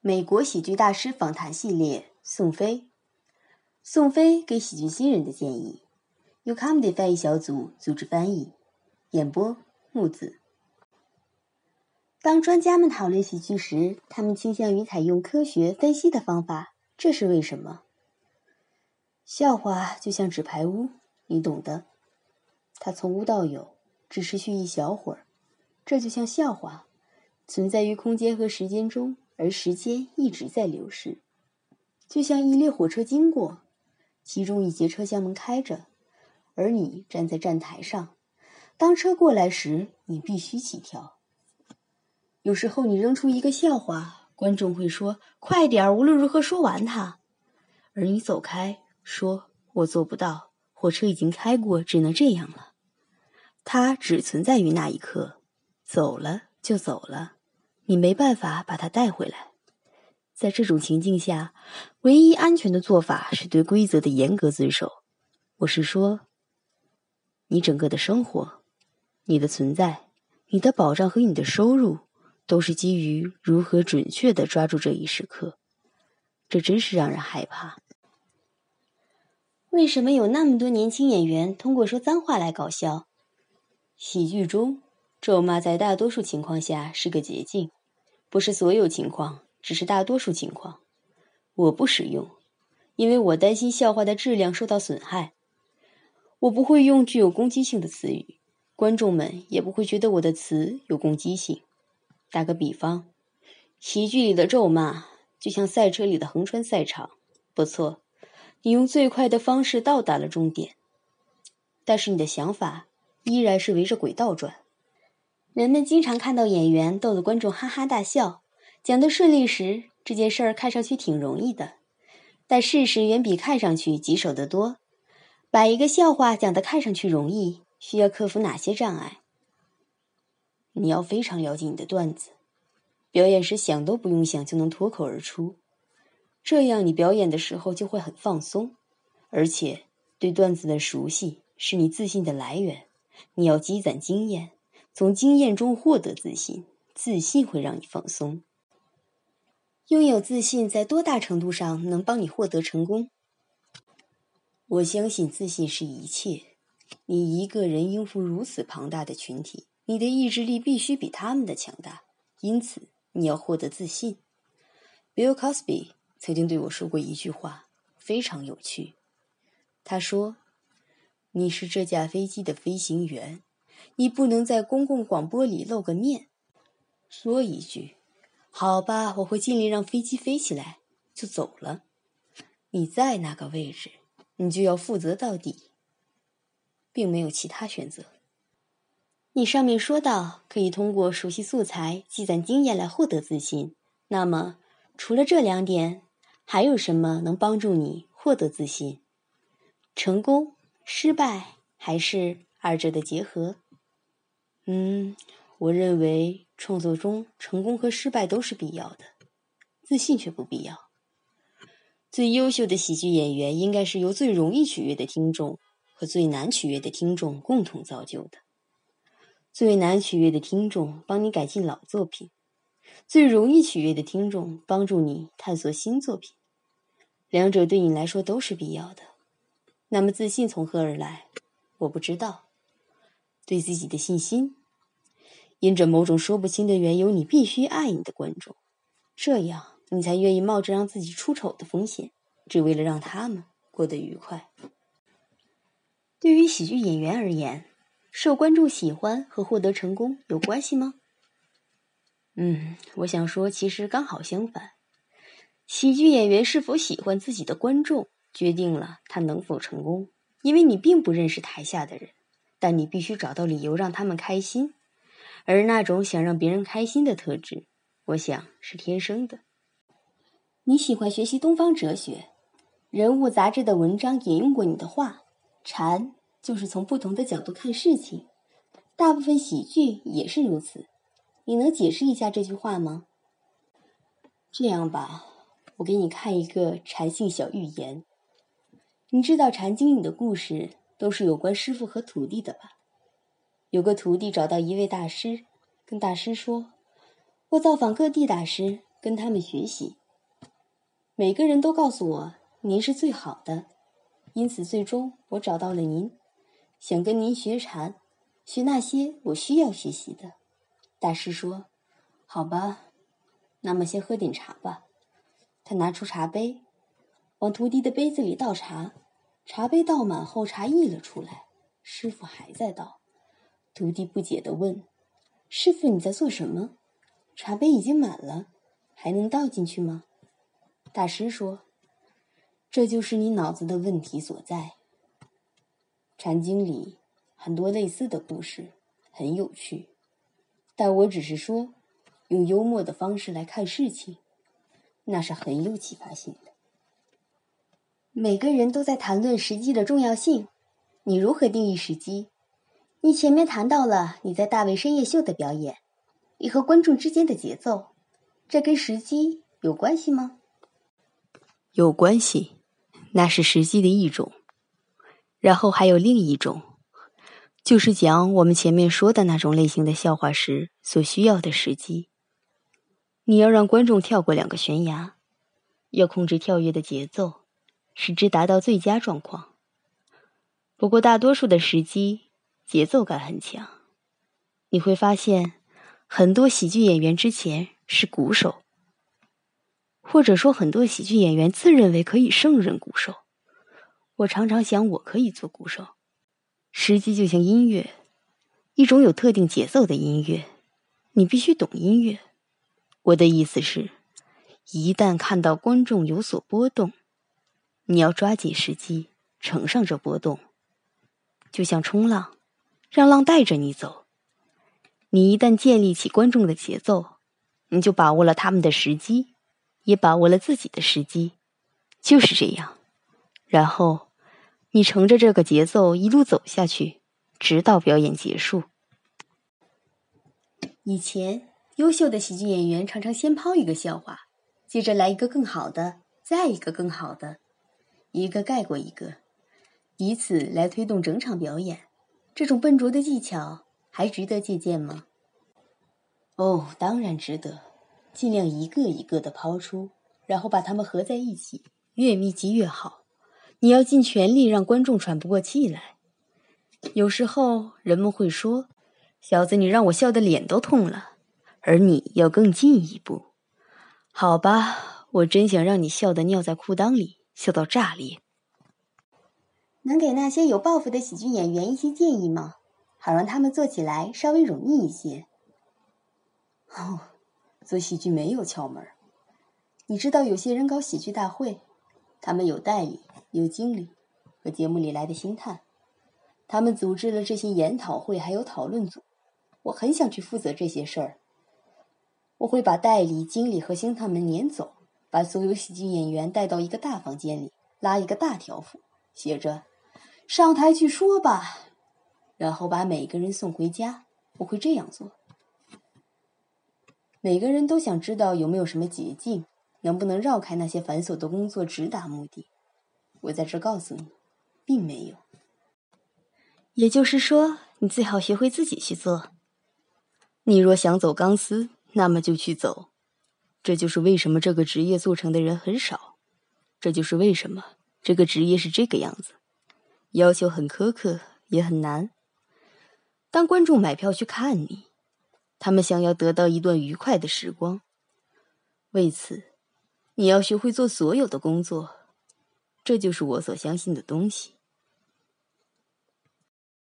美国喜剧大师访谈系列，宋飞。宋飞给喜剧新人的建议，由 Comedy 翻译小组组织翻译，演播木子。当专家们讨论喜剧时，他们倾向于采用科学分析的方法，这是为什么？笑话就像纸牌屋，你懂的，它从无到有，只持续一小会儿。这就像笑话，存在于空间和时间中。而时间一直在流逝，就像一列火车经过，其中一节车厢门开着，而你站在站台上。当车过来时，你必须起跳。有时候你扔出一个笑话，观众会说：“快点儿，无论如何说完它。”而你走开，说：“我做不到，火车已经开过，只能这样了。”它只存在于那一刻，走了就走了。你没办法把它带回来。在这种情境下，唯一安全的做法是对规则的严格遵守。我是说，你整个的生活、你的存在、你的保障和你的收入，都是基于如何准确的抓住这一时刻。这真是让人害怕。为什么有那么多年轻演员通过说脏话来搞笑？喜剧中，咒骂在大多数情况下是个捷径。不是所有情况，只是大多数情况。我不使用，因为我担心笑话的质量受到损害。我不会用具有攻击性的词语，观众们也不会觉得我的词有攻击性。打个比方，喜剧里的咒骂就像赛车里的横穿赛场。不错，你用最快的方式到达了终点，但是你的想法依然是围着轨道转。人们经常看到演员逗得观众哈哈大笑，讲得顺利时，这件事儿看上去挺容易的，但事实远比看上去棘手得多。把一个笑话讲得看上去容易，需要克服哪些障碍？你要非常了解你的段子，表演时想都不用想就能脱口而出，这样你表演的时候就会很放松，而且对段子的熟悉是你自信的来源。你要积攒经验。从经验中获得自信，自信会让你放松。拥有自信在多大程度上能帮你获得成功？我相信自信是一切。你一个人应付如此庞大的群体，你的意志力必须比他们的强大。因此，你要获得自信。Bill Cosby 曾经对我说过一句话，非常有趣。他说：“你是这架飞机的飞行员。”你不能在公共广播里露个面，说一句“好吧，我会尽力让飞机飞起来”，就走了。你在那个位置，你就要负责到底，并没有其他选择。你上面说到可以通过熟悉素材、积攒经验来获得自信，那么除了这两点，还有什么能帮助你获得自信？成功、失败，还是二者的结合？嗯，我认为创作中成功和失败都是必要的，自信却不必要。最优秀的喜剧演员应该是由最容易取悦的听众和最难取悦的听众共同造就的。最难取悦的听众帮你改进老作品，最容易取悦的听众帮助你探索新作品。两者对你来说都是必要的。那么自信从何而来？我不知道。对自己的信心。因着某种说不清的缘由，你必须爱你的观众，这样你才愿意冒着让自己出丑的风险，只为了让他们过得愉快。对于喜剧演员而言，受观众喜欢和获得成功有关系吗？嗯，我想说，其实刚好相反。喜剧演员是否喜欢自己的观众，决定了他能否成功。因为你并不认识台下的人，但你必须找到理由让他们开心。而那种想让别人开心的特质，我想是天生的。你喜欢学习东方哲学，人物杂志的文章引用过你的话。禅就是从不同的角度看事情，大部分喜剧也是如此。你能解释一下这句话吗？这样吧，我给你看一个禅性小寓言。你知道禅经里的故事都是有关师傅和徒弟的吧？有个徒弟找到一位大师，跟大师说：“我造访各地大师，跟他们学习。每个人都告诉我您是最好的，因此最终我找到了您，想跟您学禅，学那些我需要学习的。大师说：“好吧，那么先喝点茶吧。”他拿出茶杯，往徒弟的杯子里倒茶。茶杯倒满后，茶溢了出来。师傅还在倒。徒弟不解的问：“师傅，你在做什么？茶杯已经满了，还能倒进去吗？”大师说：“这就是你脑子的问题所在。”禅经里很多类似的故事，很有趣，但我只是说，用幽默的方式来看事情，那是很有启发性的。每个人都在谈论时机的重要性，你如何定义时机？你前面谈到了你在大卫深夜秀的表演，你和观众之间的节奏，这跟时机有关系吗？有关系，那是时机的一种。然后还有另一种，就是讲我们前面说的那种类型的笑话时所需要的时机。你要让观众跳过两个悬崖，要控制跳跃的节奏。使之达到最佳状况。不过，大多数的时机节奏感很强。你会发现，很多喜剧演员之前是鼓手，或者说，很多喜剧演员自认为可以胜任鼓手。我常常想，我可以做鼓手。时机就像音乐，一种有特定节奏的音乐。你必须懂音乐。我的意思是，一旦看到观众有所波动。你要抓紧时机，乘上这波动，就像冲浪，让浪带着你走。你一旦建立起观众的节奏，你就把握了他们的时机，也把握了自己的时机，就是这样。然后，你乘着这个节奏一路走下去，直到表演结束。以前，优秀的喜剧演员常常先抛一个笑话，接着来一个更好的，再一个更好的。一个盖过一个，以此来推动整场表演。这种笨拙的技巧还值得借鉴吗？哦，当然值得。尽量一个一个的抛出，然后把它们合在一起，越密集越好。你要尽全力让观众喘不过气来。有时候人们会说：“小子，你让我笑的脸都痛了。”而你要更进一步。好吧，我真想让你笑得尿在裤裆里。笑到炸裂。能给那些有抱负的喜剧演员一些建议吗？好让他们做起来稍微容易一些。哦，做喜剧没有窍门。你知道有些人搞喜剧大会，他们有代理、有经理和节目里来的星探，他们组织了这些研讨会，还有讨论组。我很想去负责这些事儿。我会把代理、经理和星探们撵走。把所有喜剧演员带到一个大房间里，拉一个大条幅，写着“上台去说吧”，然后把每个人送回家。我会这样做。每个人都想知道有没有什么捷径，能不能绕开那些繁琐的工作，直达目的。我在这告诉你，并没有。也就是说，你最好学会自己去做。你若想走钢丝，那么就去走。这就是为什么这个职业做成的人很少，这就是为什么这个职业是这个样子，要求很苛刻，也很难。当观众买票去看你，他们想要得到一段愉快的时光，为此，你要学会做所有的工作，这就是我所相信的东西。